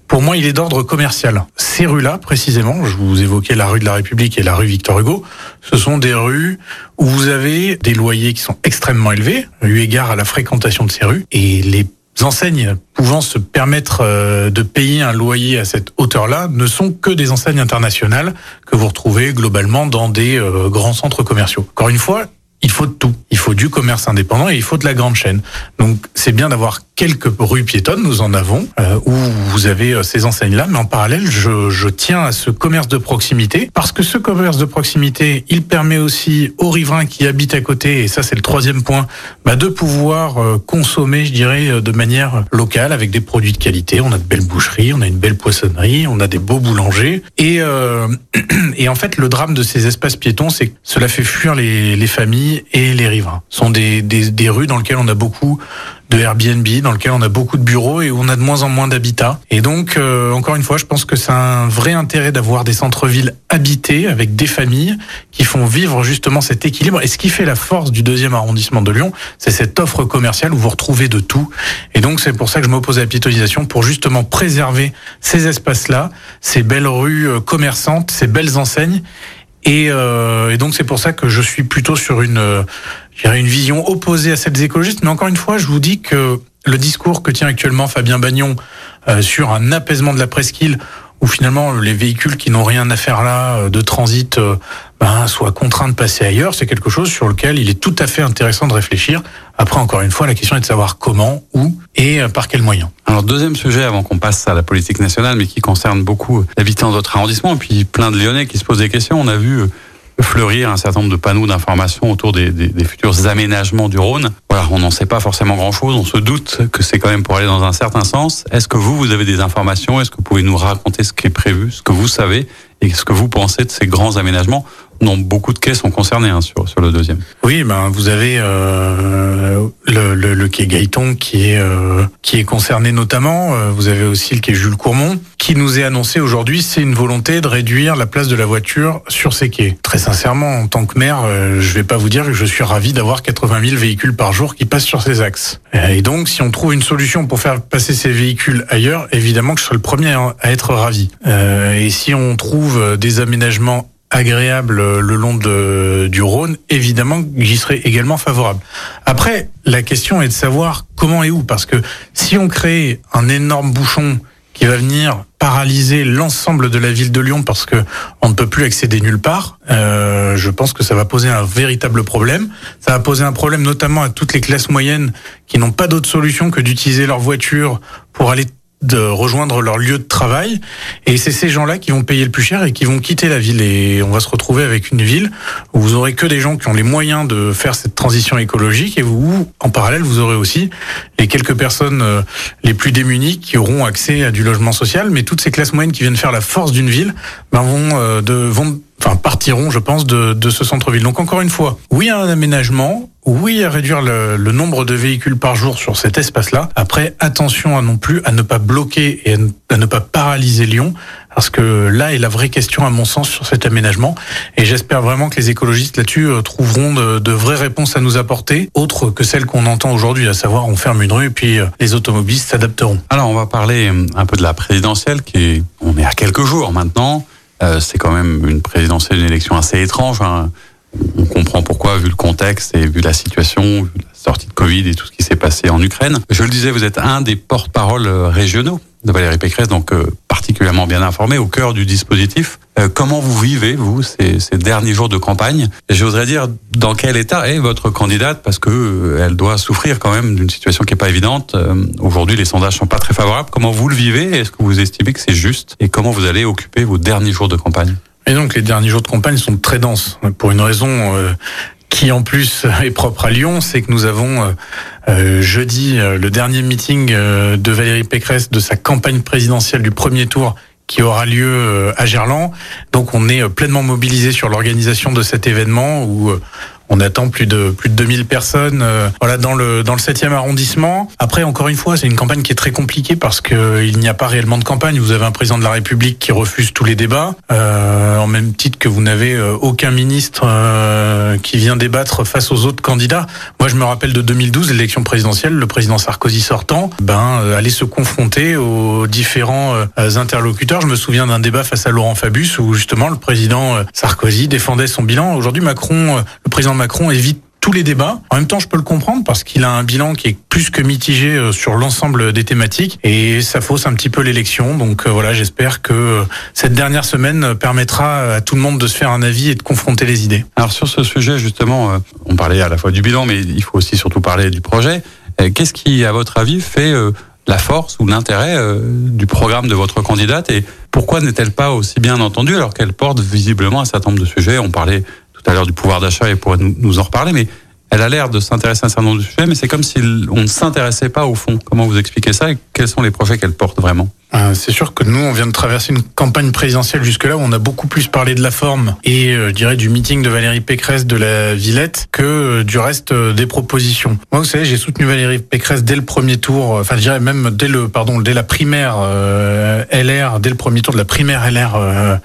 pour moi, il est d'ordre commercial. Ces rues-là, précisément, je vous évoquais la rue de la République et la rue Victor Hugo, ce sont des rues où vous avez des loyers qui sont extrêmement élevés, eu égard à la fréquentation de ces rues, et les enseignes pouvant se permettre de payer un loyer à cette hauteur-là ne sont que des enseignes internationales que vous retrouvez globalement dans des grands centres commerciaux. Encore une fois, il faut de tout. Il faut du commerce indépendant et il faut de la grande chaîne. Donc c'est bien d'avoir quelques rues piétonnes, nous en avons, euh, où vous avez euh, ces enseignes-là, mais en parallèle, je, je, tiens à ce commerce de proximité, parce que ce commerce de proximité, il permet aussi aux riverains qui habitent à côté, et ça c'est le troisième point, bah, de pouvoir euh, consommer, je dirais, de manière locale, avec des produits de qualité. On a de belles boucheries, on a une belle poissonnerie, on a des beaux boulangers. Et, et en fait, le drame de ces espaces piétons, c'est que cela fait fuir les, les familles et les riverains. Ce sont des, des, rues dans lesquelles on a beaucoup de Airbnb, dans lequel on a beaucoup de bureaux et où on a de moins en moins d'habitats. Et donc, euh, encore une fois, je pense que c'est un vrai intérêt d'avoir des centres-villes habités avec des familles qui font vivre justement cet équilibre. Et ce qui fait la force du deuxième arrondissement de Lyon, c'est cette offre commerciale où vous retrouvez de tout. Et donc, c'est pour ça que je m'oppose à la piétonisation, pour justement préserver ces espaces-là, ces belles rues commerçantes, ces belles enseignes. Et, euh, et, donc c'est pour ça que je suis plutôt sur une, euh, une vision opposée à celle des écologistes. Mais encore une fois, je vous dis que le discours que tient actuellement Fabien Bagnon euh, sur un apaisement de la presqu'île, où finalement les véhicules qui n'ont rien à faire là de transit ben, soient contraints de passer ailleurs, c'est quelque chose sur lequel il est tout à fait intéressant de réfléchir. Après, encore une fois, la question est de savoir comment, où et par quels moyens? Alors, deuxième sujet avant qu'on passe à la politique nationale, mais qui concerne beaucoup d'habitants d'autres arrondissements, et puis plein de Lyonnais qui se posent des questions. On a vu fleurir un certain nombre de panneaux d'information autour des, des, des, futurs aménagements du Rhône. Voilà, on n'en sait pas forcément grand-chose. On se doute que c'est quand même pour aller dans un certain sens. Est-ce que vous, vous avez des informations? Est-ce que vous pouvez nous raconter ce qui est prévu, ce que vous savez et ce que vous pensez de ces grands aménagements? Dont beaucoup de quais sont concernés hein, sur, sur le deuxième. Oui, ben vous avez euh, le, le, le, quai Gaëton qui est euh, qui est concerné notamment. Euh, vous avez aussi le quai Jules Courmont qui nous est annoncé aujourd'hui. C'est une volonté de réduire la place de la voiture sur ces quais. Très sincèrement, en tant que maire, euh, je vais pas vous dire que je suis ravi d'avoir 80 000 véhicules par jour qui passent sur ces axes. Et donc, si on trouve une solution pour faire passer ces véhicules ailleurs, évidemment que je serai le premier à être ravi. et si on trouve des aménagements agréable le long de, du Rhône, évidemment, j'y serais également favorable. Après, la question est de savoir comment et où, parce que si on crée un énorme bouchon qui va venir paralyser l'ensemble de la ville de Lyon parce que on ne peut plus accéder nulle part. Euh, je pense que ça va poser un véritable problème. Ça va poser un problème notamment à toutes les classes moyennes qui n'ont pas d'autre solution que d'utiliser leur voiture pour aller de rejoindre leur lieu de travail. Et c'est ces gens-là qui vont payer le plus cher et qui vont quitter la ville. Et on va se retrouver avec une ville où vous aurez que des gens qui ont les moyens de faire cette transition écologique et vous, en parallèle, vous aurez aussi les quelques personnes euh, les plus démunies qui auront accès à du logement social. Mais toutes ces classes moyennes qui viennent faire la force d'une ville ben vont, euh, partiront, je pense, de, de ce centre-ville. Donc encore une fois, oui un aménagement, oui à réduire le, le, nombre de véhicules par jour sur cet espace-là. Après, attention à non plus à ne pas bloquer et à ne pas paralyser Lyon, parce que là est la vraie question à mon sens sur cet aménagement. Et j'espère vraiment que les écologistes là-dessus euh, trouveront de, de, vraies réponses à nous apporter, autres que celles qu'on entend aujourd'hui, à savoir on ferme une rue et puis euh, les automobilistes s'adapteront. Alors on va parler un peu de la présidentielle qui on est à quelques jours maintenant. Euh, c'est quand même une présidentielle, une élection assez étrange. Hein. On comprend pourquoi, vu le contexte et vu la situation, vu la sortie de Covid et tout ce qui s'est passé en Ukraine. Je le disais, vous êtes un des porte-parole régionaux de Valérie Pécresse, donc euh, particulièrement bien informé, au cœur du dispositif. Euh, comment vous vivez, vous, ces, ces derniers jours de campagne? J'oserais dire, dans quel état est votre candidate? Parce que euh, elle doit souffrir quand même d'une situation qui est pas évidente. Euh, Aujourd'hui, les sondages sont pas très favorables. Comment vous le vivez? Est-ce que vous estimez que c'est juste? Et comment vous allez occuper vos derniers jours de campagne? Et donc les derniers jours de campagne sont très denses pour une raison euh, qui en plus est propre à Lyon, c'est que nous avons euh, jeudi euh, le dernier meeting de Valérie Pécresse de sa campagne présidentielle du premier tour qui aura lieu à Gerland. Donc on est pleinement mobilisé sur l'organisation de cet événement où on attend plus de plus de 2000 personnes euh, voilà dans le dans le 7e arrondissement. Après encore une fois, c'est une campagne qui est très compliquée parce que il n'y a pas réellement de campagne. Vous avez un président de la République qui refuse tous les débats euh, en même titre que vous n'avez euh, aucun ministre euh, qui vient débattre face aux autres candidats. Moi, je me rappelle de 2012, l'élection présidentielle, le président Sarkozy sortant, ben euh, allait se confronter aux différents euh, interlocuteurs. Je me souviens d'un débat face à Laurent Fabius où justement le président Sarkozy défendait son bilan. Aujourd'hui, Macron, le président Macron évite tous les débats. En même temps, je peux le comprendre parce qu'il a un bilan qui est plus que mitigé euh, sur l'ensemble des thématiques et ça fausse un petit peu l'élection. Donc euh, voilà, j'espère que euh, cette dernière semaine permettra à tout le monde de se faire un avis et de confronter les idées. Alors sur ce sujet, justement, on parlait à la fois du bilan, mais il faut aussi surtout parler du projet. Qu'est-ce qui, à votre avis, fait la force ou l'intérêt du programme de votre candidate et pourquoi n'est-elle pas aussi bien entendue alors qu'elle porte visiblement un certain nombre de sujets? On parlait tout à l'heure du pouvoir d'achat et pourrait nous, en reparler, mais elle a l'air de s'intéresser à un certain nombre de sujets, mais c'est comme si on ne s'intéressait pas au fond. Comment vous expliquez ça et quels sont les projets qu'elle porte vraiment? Euh, C'est sûr que nous, on vient de traverser une campagne présidentielle jusque-là où on a beaucoup plus parlé de la forme et, euh, je dirais, du meeting de Valérie Pécresse de la Villette que euh, du reste euh, des propositions. Moi, vous savez, j'ai soutenu Valérie Pécresse dès le premier tour, enfin, je dirais même dès le, pardon, dès la primaire LR, dès le premier tour de la primaire LR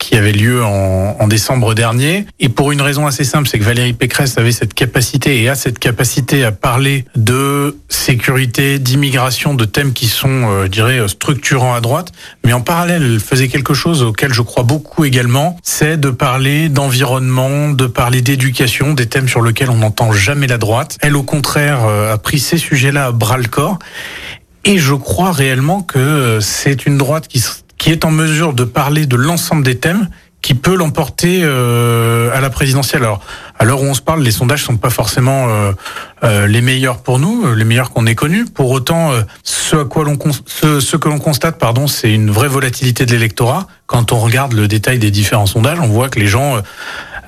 qui avait lieu en, en, décembre dernier. Et pour une raison assez simple, c'est que Valérie Pécresse avait cette capacité et a cette capacité à parler de sécurité, d'immigration, de thèmes qui sont, euh, je dirais, structurants à droite. Mais en parallèle, elle faisait quelque chose auquel je crois beaucoup également, c'est de parler d'environnement, de parler d'éducation, des thèmes sur lesquels on n'entend jamais la droite. Elle, au contraire, euh, a pris ces sujets-là à bras le corps. Et je crois réellement que c'est une droite qui qui est en mesure de parler de l'ensemble des thèmes qui peut l'emporter euh, à la présidentielle. Alors, à l'heure où on se parle, les sondages sont pas forcément euh, euh, les meilleurs pour nous, les meilleurs qu'on ait connus. Pour autant, euh, ce à quoi l'on ce, ce que l'on constate, pardon, c'est une vraie volatilité de l'électorat. Quand on regarde le détail des différents sondages, on voit que les gens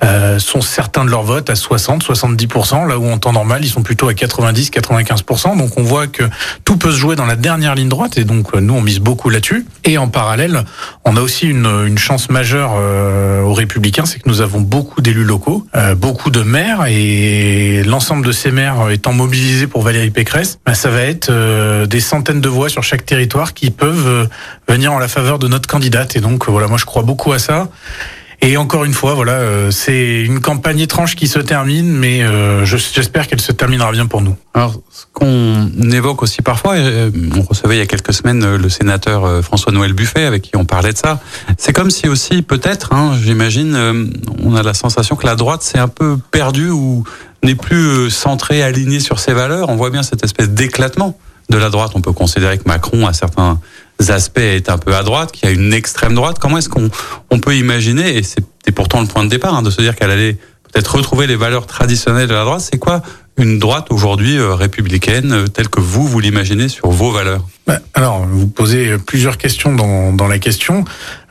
euh, sont certains de leur vote à 60, 70%, là où en temps normal, ils sont plutôt à 90, 95%. Donc on voit que tout peut se jouer dans la dernière ligne droite et donc nous, on mise beaucoup là-dessus. Et en parallèle, on a aussi une, une chance majeure euh, aux Républicains, c'est que nous avons beaucoup d'élus locaux, euh, beaucoup de maires et l'ensemble de ces maires étant mobilisés pour Valérie Pécresse, ben, ça va être euh, des centaines de voix sur chaque territoire qui peuvent venir en la faveur de notre candidate. Et donc voilà, moi je crois beaucoup à ça. Et encore une fois, voilà, euh, c'est une campagne étrange qui se termine, mais euh, j'espère qu'elle se terminera bien pour nous. Alors, ce qu'on évoque aussi parfois, euh, on recevait il y a quelques semaines le sénateur François-Noël Buffet avec qui on parlait de ça. C'est comme si aussi, peut-être, hein, j'imagine, on a la sensation que la droite s'est un peu perdue ou n'est plus centrée, alignée sur ses valeurs. On voit bien cette espèce d'éclatement de la droite. On peut considérer que Macron a certains aspects est un peu à droite, qu'il y a une extrême droite. Comment est-ce qu'on on peut imaginer, et c'est pourtant le point de départ, hein, de se dire qu'elle allait peut-être retrouver les valeurs traditionnelles de la droite, c'est quoi une droite aujourd'hui euh, républicaine euh, telle que vous, vous l'imaginez sur vos valeurs? Bah, Alors, vous posez plusieurs questions dans, dans la question.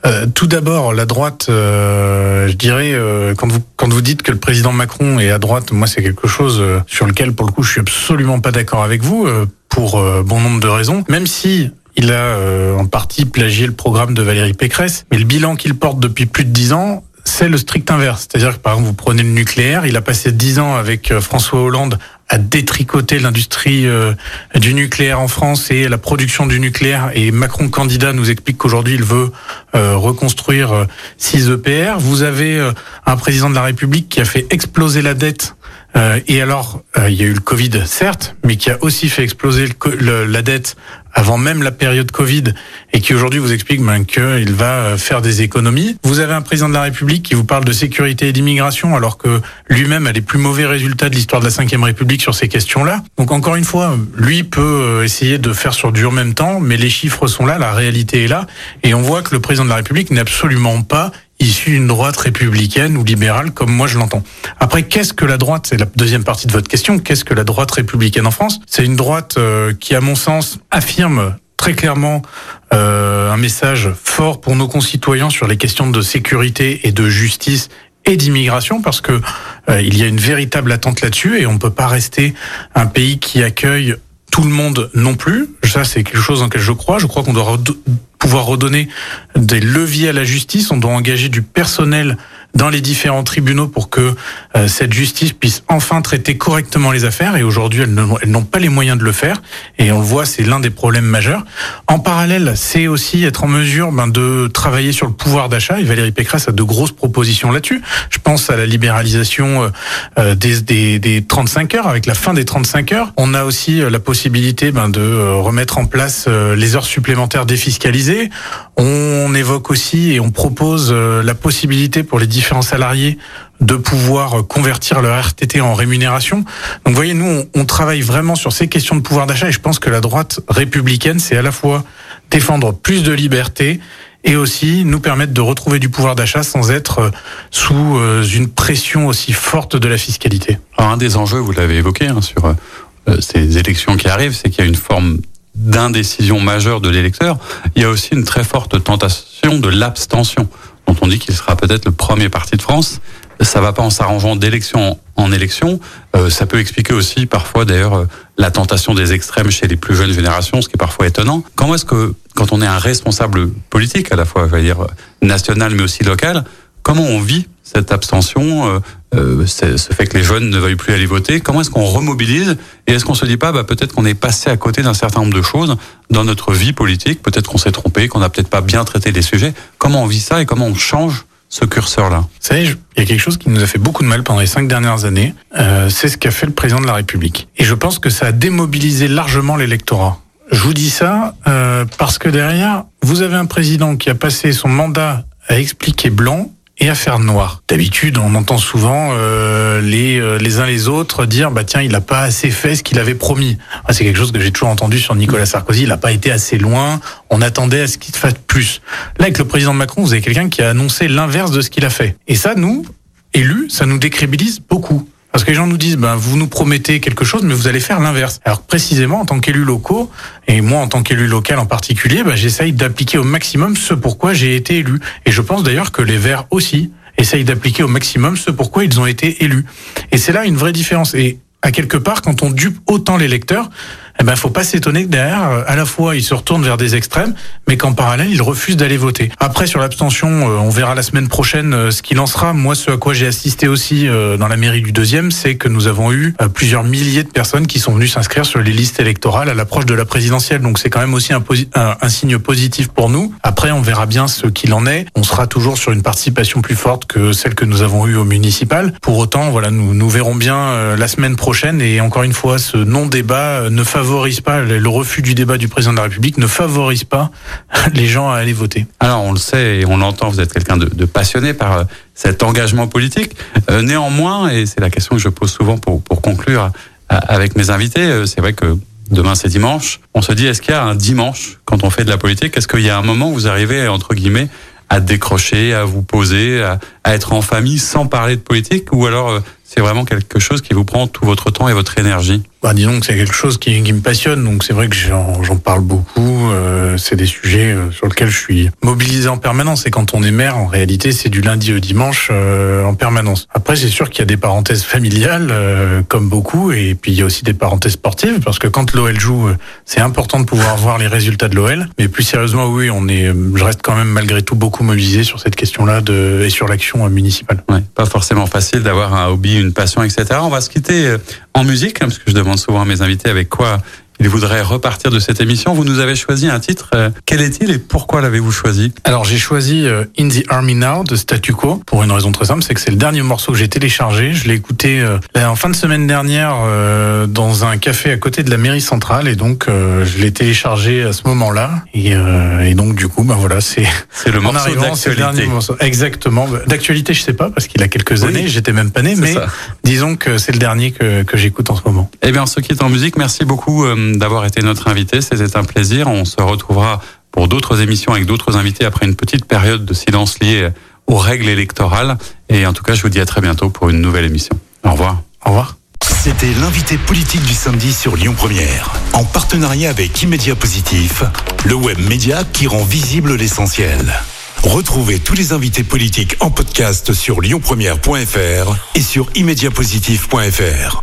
Euh, tout d'abord, la droite, je dirais, quand, vous, quand vous dites que le président Macron est à droite, moi c'est quelque chose sur lequel, pour le coup, je suis absolument pas d'accord avec vous, pour bon nombre de raisons. Même si il a euh, en partie plagié le programme de Valérie Pécresse, mais le bilan qu'il porte depuis plus de dix ans, c'est le strict inverse. C'est-à-dire que par exemple, vous prenez le nucléaire, il a passé dix ans avec euh, François Hollande à détricoter l'industrie euh, du nucléaire en France et la production du nucléaire. Et Macron, candidat, nous explique qu'aujourd'hui, il veut reconstruire 6 EPR. Vous avez un président de la République qui a fait exploser la dette euh, et alors, euh, il y a eu le Covid, certes, mais qui a aussi fait exploser la dette avant même la période Covid et qui aujourd'hui vous explique ben, qu'il va euh, faire des économies. Vous avez un président de la République qui vous parle de sécurité et d'immigration alors que lui-même a les plus mauvais résultats de l'histoire de la Ve République sur ces questions-là. Donc encore une fois, lui peut essayer de faire sur du en même temps, mais les chiffres sont là, la réalité est là, et on voit que le président de la République n'est absolument pas issu d'une droite républicaine ou libérale, comme moi je l'entends. Après, qu'est-ce que la droite C'est la deuxième partie de votre question. Qu'est-ce que la droite républicaine en France? C'est une droite euh, qui, à mon sens, affirme très clairement euh, un message fort pour nos concitoyens sur les questions de sécurité et de justice et d'immigration parce que euh, il y a une véritable attente là-dessus et on ne peut pas rester un pays qui accueille tout le monde non plus. Ça, c'est quelque chose dans lequel je crois. Je crois qu'on doit pouvoir redonner des leviers à la justice. On doit engager du personnel dans les différents tribunaux pour que euh, cette justice puisse enfin traiter correctement les affaires. Et aujourd'hui, elles n'ont pas les moyens de le faire. Et on voit, c'est l'un des problèmes majeurs. En parallèle, c'est aussi être en mesure ben, de travailler sur le pouvoir d'achat. Et Valérie Pécresse a de grosses propositions là-dessus. Je pense à la libéralisation euh, euh, des, des, des, 35 heures. Avec la fin des 35 heures, on a aussi la possibilité ben, de remettre en place les heures supplémentaires défiscalisées. On évoque aussi et on propose la possibilité pour les salariés de pouvoir convertir leur RTT en rémunération. Donc vous voyez, nous, on, travaille vraiment sur ces questions de pouvoir d'achat et je pense que la droite républicaine, c'est à la fois défendre plus de liberté et aussi nous permettre de retrouver du pouvoir d'achat sans être sous euh, une pression aussi forte de la fiscalité. Alors un des enjeux, vous l'avez évoqué, hein, sur euh, ces élections qui arrivent, c'est qu'il y a une forme d'indécision majeure de l'électeur. Il y a aussi une très forte tentation de l'abstention dont on dit qu'il sera peut-être le premier parti de France. Ça va pas en s'arrangeant d'élection en élection. Euh, ça peut expliquer aussi parfois d'ailleurs euh, la tentation des extrêmes chez les plus jeunes générations, ce qui est parfois étonnant. Comment est-ce que quand on est un responsable politique, à la fois, je vais dire national mais aussi local, comment on vit cette abstention, euh, euh ce fait que les jeunes ne veuillent plus aller voter? Comment est-ce qu'on remobilise? Et est-ce qu'on se dit pas, bah, peut-être qu'on est passé à côté d'un certain nombre de choses dans notre vie politique? Peut-être qu'on s'est trompé, qu'on n'a peut-être pas bien traité les sujets. Comment on vit ça et comment on change ce curseur-là? Vous savez, il y a quelque chose qui nous a fait beaucoup de mal pendant les cinq dernières années. Euh, c'est ce qu'a fait le président de la République. Et je pense que ça a démobilisé largement l'électorat. Je vous dis ça euh, parce que derrière, vous avez un président qui a passé son mandat à expliquer blanc et affaires noires. D'habitude, on entend souvent euh, les euh, les uns les autres dire bah tiens, il a pas assez fait ce qu'il avait promis. C'est quelque chose que j'ai toujours entendu sur Nicolas Sarkozy, il n'a pas été assez loin, on attendait à ce qu'il fasse plus. Là avec le président Macron, vous avez quelqu'un qui a annoncé l'inverse de ce qu'il a fait. Et ça nous élus, ça nous décrédibilise beaucoup. Parce que les gens nous disent, ben, vous nous promettez quelque chose, mais vous allez faire l'inverse. Alors précisément, en tant qu'élu locaux, et moi en tant qu'élu local en particulier, ben, j'essaye d'appliquer au maximum ce pourquoi j'ai été élu. Et je pense d'ailleurs que les Verts aussi essayent d'appliquer au maximum ce pourquoi ils ont été élus. Et c'est là une vraie différence. Et à quelque part, quand on dupe autant les lecteurs, eh ben, faut pas s'étonner que derrière, euh, à la fois, ils se retournent vers des extrêmes, mais qu'en parallèle, ils refusent d'aller voter. Après, sur l'abstention, euh, on verra la semaine prochaine euh, ce qu'il en sera. Moi, ce à quoi j'ai assisté aussi dans la mairie du deuxième, c'est que nous avons eu plusieurs milliers de personnes qui sont venues s'inscrire sur les listes électorales à l'approche de la présidentielle. Donc, c'est quand même aussi un, signe positif pour nous. Après, on verra bien ce qu'il en est. On sera toujours sur une participation plus forte que celle que nous avons eue au municipal. Pour autant, voilà, nous, nous verrons bien la semaine prochaine. Et encore une fois, ce non-débat ne favorise pas le refus du débat du président de la République ne favorise pas les gens à aller voter. Alors on le sait et on l'entend, vous êtes quelqu'un de, passionné par euh, cet engagement politique. Euh, néanmoins, et c'est la question que je pose souvent pour, pour conclure euh, avec mes invités, c'est vrai que demain c'est dimanche. On se dit est-ce qu'il y a un dimanche quand on fait de la politique? Est-ce qu'il y a un moment où vous arrivez entre guillemets à décrocher, à vous poser, à être en famille sans parler de politique? Ou alors c'est vraiment quelque chose qui vous prend tout votre temps et votre énergie? Bah, disons que c'est quelque chose qui, qui, me passionne, donc c'est vrai que j'en parle beaucoup. Euh, c'est des sujets euh, sur lesquels je suis mobilisé en permanence. Et quand on est mère, en réalité, c'est du lundi au dimanche euh, en permanence. Après, c'est sûr qu'il y a des parenthèses familiales, euh, comme beaucoup, et puis il y a aussi des parenthèses sportives, parce que quand l'OL joue, c'est important de pouvoir voir les résultats de l'OL. Mais plus sérieusement, oui, on est, je reste quand même malgré tout beaucoup mobilisé sur cette question-là et sur l'action municipale. Ouais, pas forcément facile d'avoir un hobby, une passion, etc. On va se quitter en musique, hein, parce que je demande souvent mes invités avec quoi il voudrait repartir de cette émission. Vous nous avez choisi un titre. Euh, quel est-il et pourquoi l'avez-vous choisi Alors j'ai choisi euh, In the Army Now de Statu Quo pour une raison très simple, c'est que c'est le dernier morceau que j'ai téléchargé. Je l'ai écouté euh, en fin de semaine dernière dans un café à côté de la mairie centrale et donc je l'ai téléchargé à ce moment-là et, et, donc du coup ben voilà c'est c'est le morceau d'actualité. Exactement. D'actualité je sais pas parce qu'il a quelques années, j'étais même pas né, mais disons que c'est le dernier que, que j'écoute en ce moment. Eh bien ce qui est en musique, merci beaucoup d'avoir été notre invité. C'était un plaisir. On se retrouvera pour d'autres émissions avec d'autres invités après une petite période de silence liée aux règles électorales. Et en tout cas, je vous dis à très bientôt pour une nouvelle émission. Au revoir. Au revoir. C'était l'invité politique du samedi sur Lyon Première, en partenariat avec Immédia Positif, le web média qui rend visible l'essentiel. Retrouvez tous les invités politiques en podcast sur lyonpremière.fr et sur immédiapositif.fr.